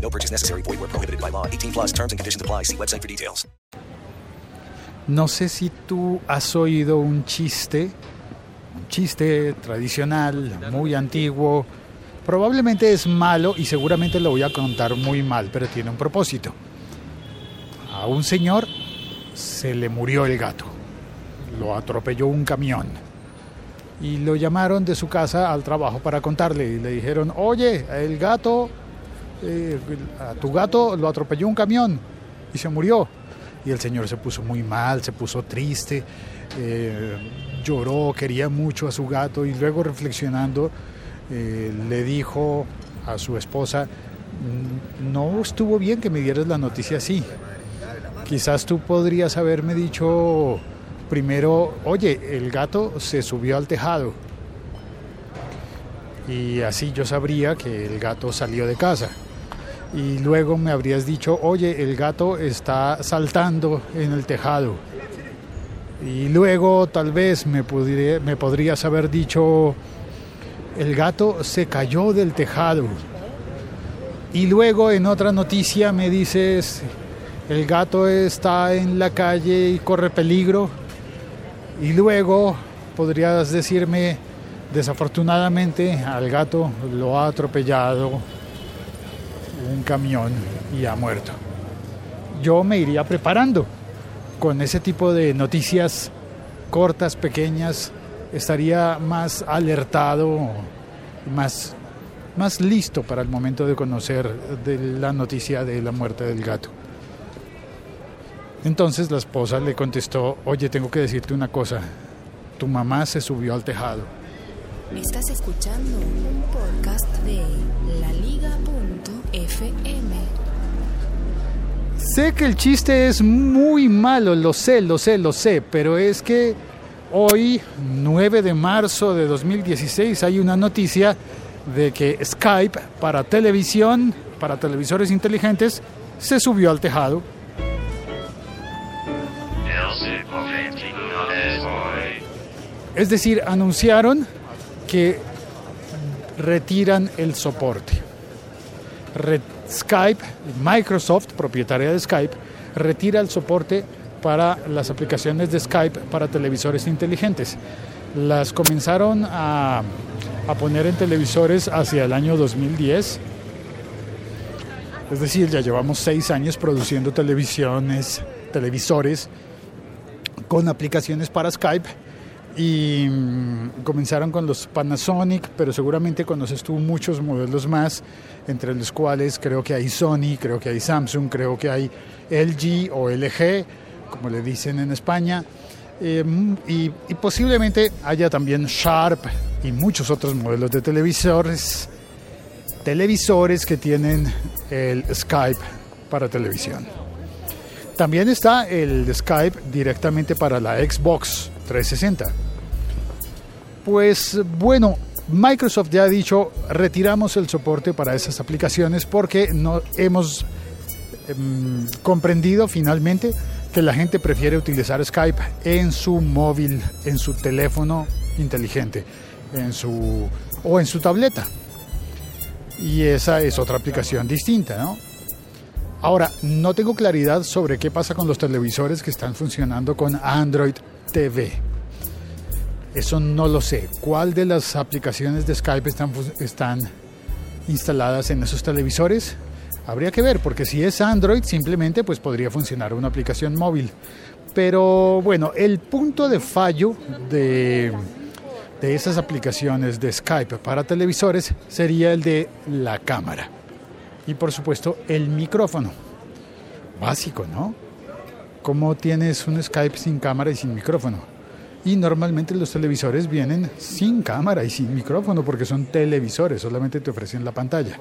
No purchase necessary. Void where prohibited by law. 18 plus terms and conditions apply. See website for details. No sé si tú has oído un chiste, un chiste tradicional, muy antiguo. Probablemente es malo y seguramente lo voy a contar muy mal, pero tiene un propósito. A un señor se le murió el gato. Lo atropelló un camión. Y lo llamaron de su casa al trabajo para contarle. Y le dijeron, oye, el gato, eh, a tu gato lo atropelló un camión y se murió. Y el señor se puso muy mal, se puso triste, eh, lloró, quería mucho a su gato y luego reflexionando eh, le dijo a su esposa, "Mm, no estuvo bien que me dieras la noticia así. Quizás tú podrías haberme dicho primero, oye, el gato se subió al tejado. Y así yo sabría que el gato salió de casa. Y luego me habrías dicho, oye, el gato está saltando en el tejado. Y luego tal vez me, podrías haber dicho, el gato se cayó del tejado. Y luego en otra noticia me dices, el gato está en la calle y corre peligro. Y luego podrías decirme, desafortunadamente al gato lo ha atropellado un camión y ha muerto. Yo me iría preparando con ese tipo de noticias cortas, pequeñas, estaría más alertado, más, más listo para el momento de conocer de la noticia de la muerte del gato. Entonces la esposa le contestó, oye, tengo que decirte una cosa, tu mamá se subió al tejado. Estás escuchando un podcast de laliga.fm. Sé que el chiste es muy malo, lo sé, lo sé, lo sé, pero es que hoy, 9 de marzo de 2016, hay una noticia de que Skype para televisión, para televisores inteligentes, se subió al tejado. Es decir, anunciaron que retiran el soporte. Re- Skype, Microsoft, propietaria de Skype, retira el soporte para las aplicaciones de Skype para televisores inteligentes. Las comenzaron a, a poner en televisores hacia el año 2010. Es decir, ya llevamos seis años produciendo televisiones, televisores con aplicaciones para Skype y mm, comenzaron con los Panasonic, pero seguramente conoces tú muchos modelos más, entre los cuales creo que hay Sony, creo que hay Samsung, creo que hay LG o LG, como le dicen en España, eh, y, y posiblemente haya también Sharp y muchos otros modelos de televisores, televisores que tienen el Skype para televisión. También está el Skype directamente para la Xbox 360. Pues bueno, Microsoft ya ha dicho, retiramos el soporte para esas aplicaciones porque no hemos em, comprendido finalmente que la gente prefiere utilizar Skype en su móvil, en su teléfono inteligente, en su o en su tableta. Y esa es otra aplicación distinta, ¿no? Ahora, no tengo claridad sobre qué pasa con los televisores que están funcionando con Android TV. Eso no lo sé. ¿Cuál de las aplicaciones de Skype están, instaladas en esos televisores? Habría que ver, porque si es Android, simplemente pues podría funcionar una aplicación móvil. Pero bueno, el punto de fallo de, de esas aplicaciones de Skype para televisores sería el de la cámara. Y por supuesto el micrófono. Básico, ¿no? ¿Cómo tienes un Skype sin cámara y sin micrófono? Y normalmente los televisores vienen sin cámara y sin micrófono porque son televisores, solamente te ofrecen la pantalla.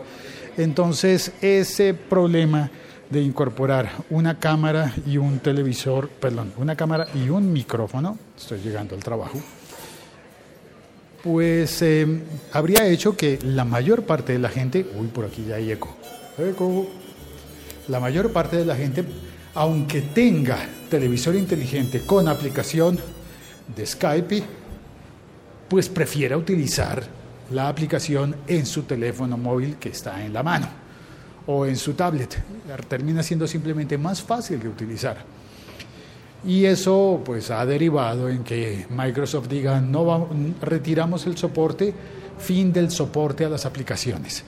Entonces ese problema de incorporar una cámara y un televisor, perdón, una cámara y un micrófono, estoy llegando al trabajo, pues eh, habría hecho que la mayor parte de la gente, uy, por aquí ya hay eco, eco, la mayor parte de la gente, aunque tenga televisor inteligente con aplicación de Skype, pues prefiera utilizar la aplicación en su teléfono móvil que está en la mano o en su tablet. Termina siendo simplemente más fácil de utilizar. Y eso pues ha derivado en que Microsoft diga, no retiramos el soporte, fin del soporte a las aplicaciones.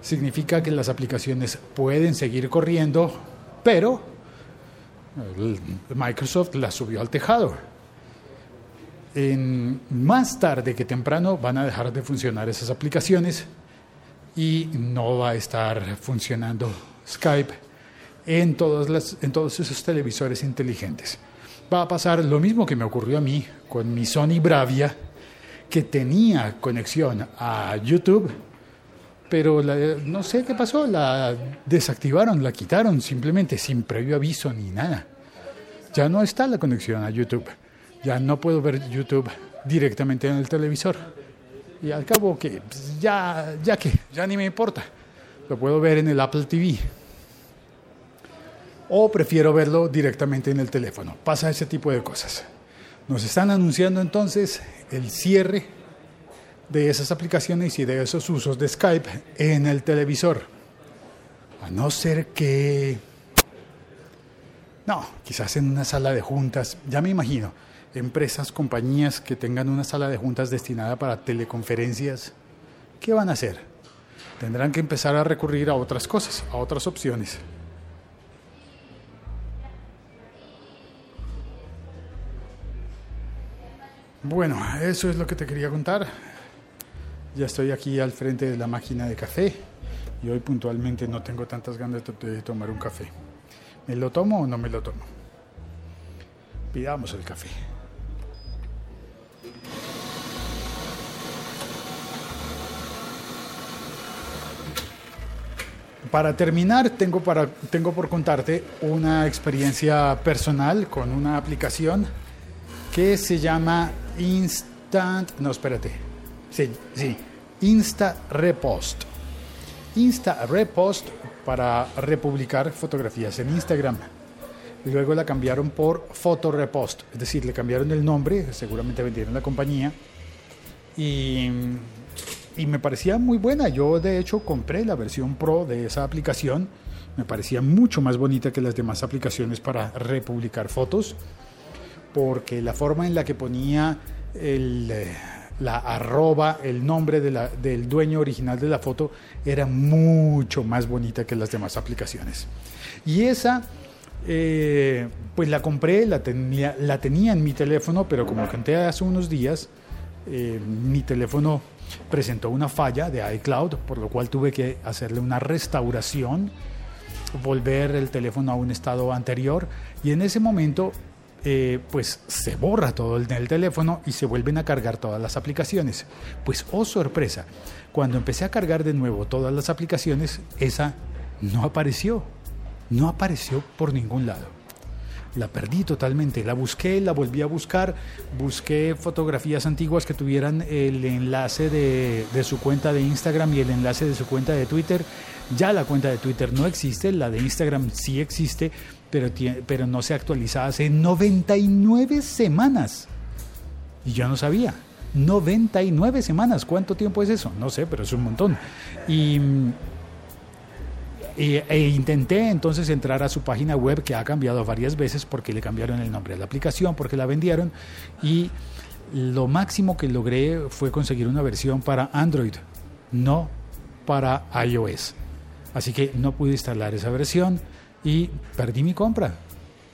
Significa que las aplicaciones pueden seguir corriendo, pero Microsoft las subió al tejado. En, más tarde que temprano van a dejar de funcionar esas aplicaciones y no va a estar funcionando Skype en todos esos televisores inteligentes. Va a pasar lo mismo que me ocurrió a mí con mi Sony Bravia, que tenía conexión a YouTube, pero no sé qué pasó, la desactivaron, la quitaron simplemente sin previo aviso ni nada. Ya no está la conexión a YouTube, ya no puedo ver YouTube directamente en el televisor. Y al cabo que pues, ya, ya que, ya ni me importa. Lo puedo ver en el Apple TV. O prefiero verlo directamente en el teléfono. Pasa ese tipo de cosas. Nos están anunciando entonces el cierre de esas aplicaciones y de esos usos de Skype en el televisor. A no ser que... No, quizás en una sala de juntas, ya me imagino empresas, compañías que tengan una sala de juntas destinada para teleconferencias, ¿qué van a hacer? Tendrán que empezar a recurrir a otras cosas, a otras opciones. Bueno, eso es lo que te quería contar. Ya estoy aquí al frente de la máquina de café y hoy puntualmente no tengo tantas ganas de tomar un café. ¿Me lo tomo o no me lo tomo? Pidamos el café. Para terminar, tengo, para, tengo por contarte una experiencia personal con una aplicación que se llama Instant. No, espérate. Sí, sí. Insta Repost. Insta Repost para republicar fotografías en Instagram. Luego la cambiaron por Photo Repost, es decir, le cambiaron el nombre, seguramente vendieron la compañía y y me parecía muy buena. Yo de hecho compré la versión Pro de esa aplicación. Me parecía mucho más bonita que las demás aplicaciones para republicar fotos, porque la forma en la que ponía el, eh, la arroba, el nombre del dueño original de la foto, era mucho más bonita que las demás aplicaciones. Y esa, eh, pues la compré, la tenía, la tenía en mi teléfono, pero como conté hace unos días, eh, mi teléfono presentó una falla de iCloud, por lo cual tuve que hacerle una restauración, volver el teléfono a un estado anterior y en ese momento eh, pues se borra todo el, el teléfono y se vuelven a cargar todas las aplicaciones. Pues oh sorpresa, cuando empecé a cargar de nuevo todas las aplicaciones, esa no apareció, no apareció por ningún lado la perdí totalmente. La busqué, la volví a buscar, busqué fotografías antiguas que tuvieran el enlace de, su cuenta de Instagram y el enlace de su cuenta de Twitter. Ya la cuenta de Twitter no existe, la de Instagram sí existe, pero, pero no se actualiza hace 99 semanas. Y yo no sabía. 99 semanas. ¿Cuánto tiempo es eso? No sé, pero es un montón. Y e, intenté entonces entrar a su página web que ha cambiado varias veces porque le cambiaron el nombre de la aplicación, porque la vendieron y lo máximo que logré fue conseguir una versión para Android, no para iOS. Así que no pude instalar esa versión y perdí mi compra.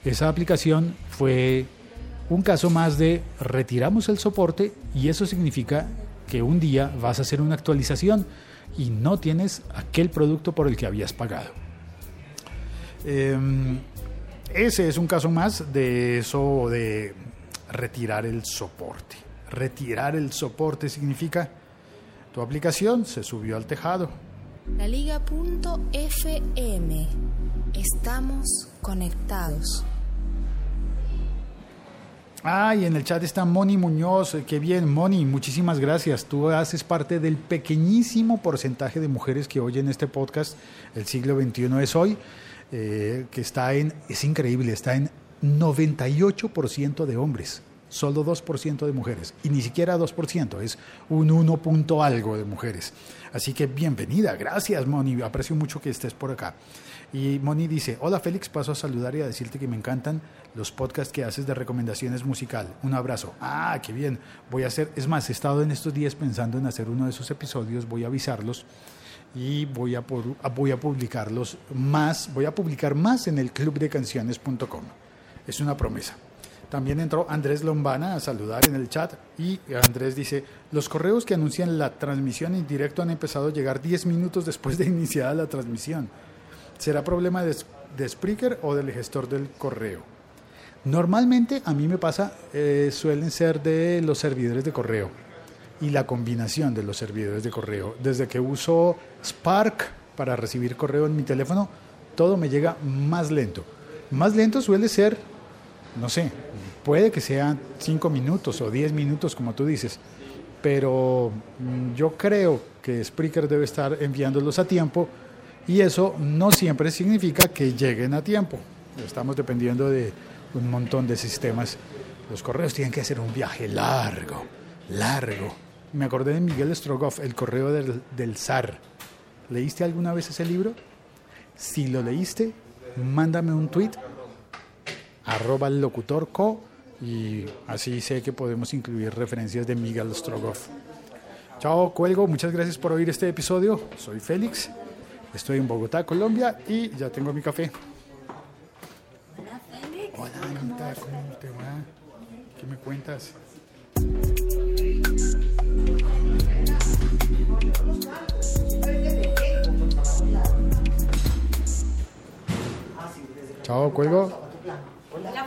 Esa aplicación fue un caso más de retiramos el soporte y eso significa que un día vas a hacer una actualización y no tienes aquel producto por el que habías pagado. Em, ese es un caso más de eso de retirar el soporte. Retirar el soporte significa tu aplicación se subió al tejado. La Liga.fm. Estamos conectados. Ah, en el chat está Moni Muñoz. Eh, Qué bien, Moni, muchísimas gracias. Tú haces parte del pequeñísimo porcentaje de mujeres que oyen este podcast. El siglo XXI es hoy, eh, que está en, es increíble, está en 98% de hombres, solo 2% de mujeres. Y ni siquiera 2%, es un 1 punto algo de mujeres. Así que bienvenida, gracias Moni, aprecio mucho que estés por acá. Y Moni dice, hola Félix, paso a saludar y a decirte que me encantan los podcasts que haces de recomendaciones musical. Un abrazo. Ah, qué bien. Voy a hacer, es más, he estado en estos días pensando en hacer uno de esos episodios, voy a avisarlos y voy a, pu- voy a publicarlos más, voy a publicar más en el clubdecanciones.com. Es una promesa. También entró Andrés Lombana a saludar en el chat y Andrés dice, los correos que anuncian la transmisión en directo han empezado a llegar 10 minutos después de iniciada la transmisión. ¿Será problema de, de Spreaker o del gestor del correo? Normalmente a mí me pasa, eh, suelen ser de los servidores de correo y la combinación de los servidores de correo. Desde que uso Spark para recibir correo en mi teléfono, todo me llega más lento. Más lento suele ser, no sé, puede que sean 5 minutos o 10 minutos como tú dices, pero mm, yo creo que Spreaker debe estar enviándolos a tiempo y eso no siempre significa que lleguen a tiempo. Estamos dependiendo de un montón de sistemas. Los correos tienen que hacer un viaje largo, largo. Me acordé de Miguel Strogoff, El correo del zar. ¿Leíste alguna vez ese libro? Si lo leíste, mándame un tweet, arroba el locutor co, y así sé que podemos incluir referencias de Miguel Strogoff. Chao, cuelgo. Muchas gracias por oír este episodio. Soy Félix. Estoy en Bogotá, Colombia, y ya tengo mi café. Hola, Anita, ¿cómo te va? ¿Qué me cuentas? Chao, cuelgo.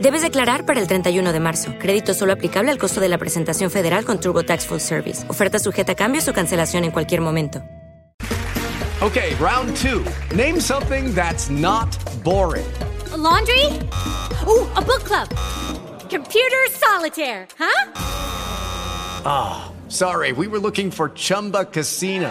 Debes declarar para el 31 de marzo. Crédito solo aplicable al costo de la presentación federal con TurboTax Full Service. Oferta sujeta a cambios o cancelación en cualquier momento. Okay, round two. Name something that's not boring. A laundry? Ooh, a book club. Computer solitaire, huh? Sorry, we were looking for Chumba Casino.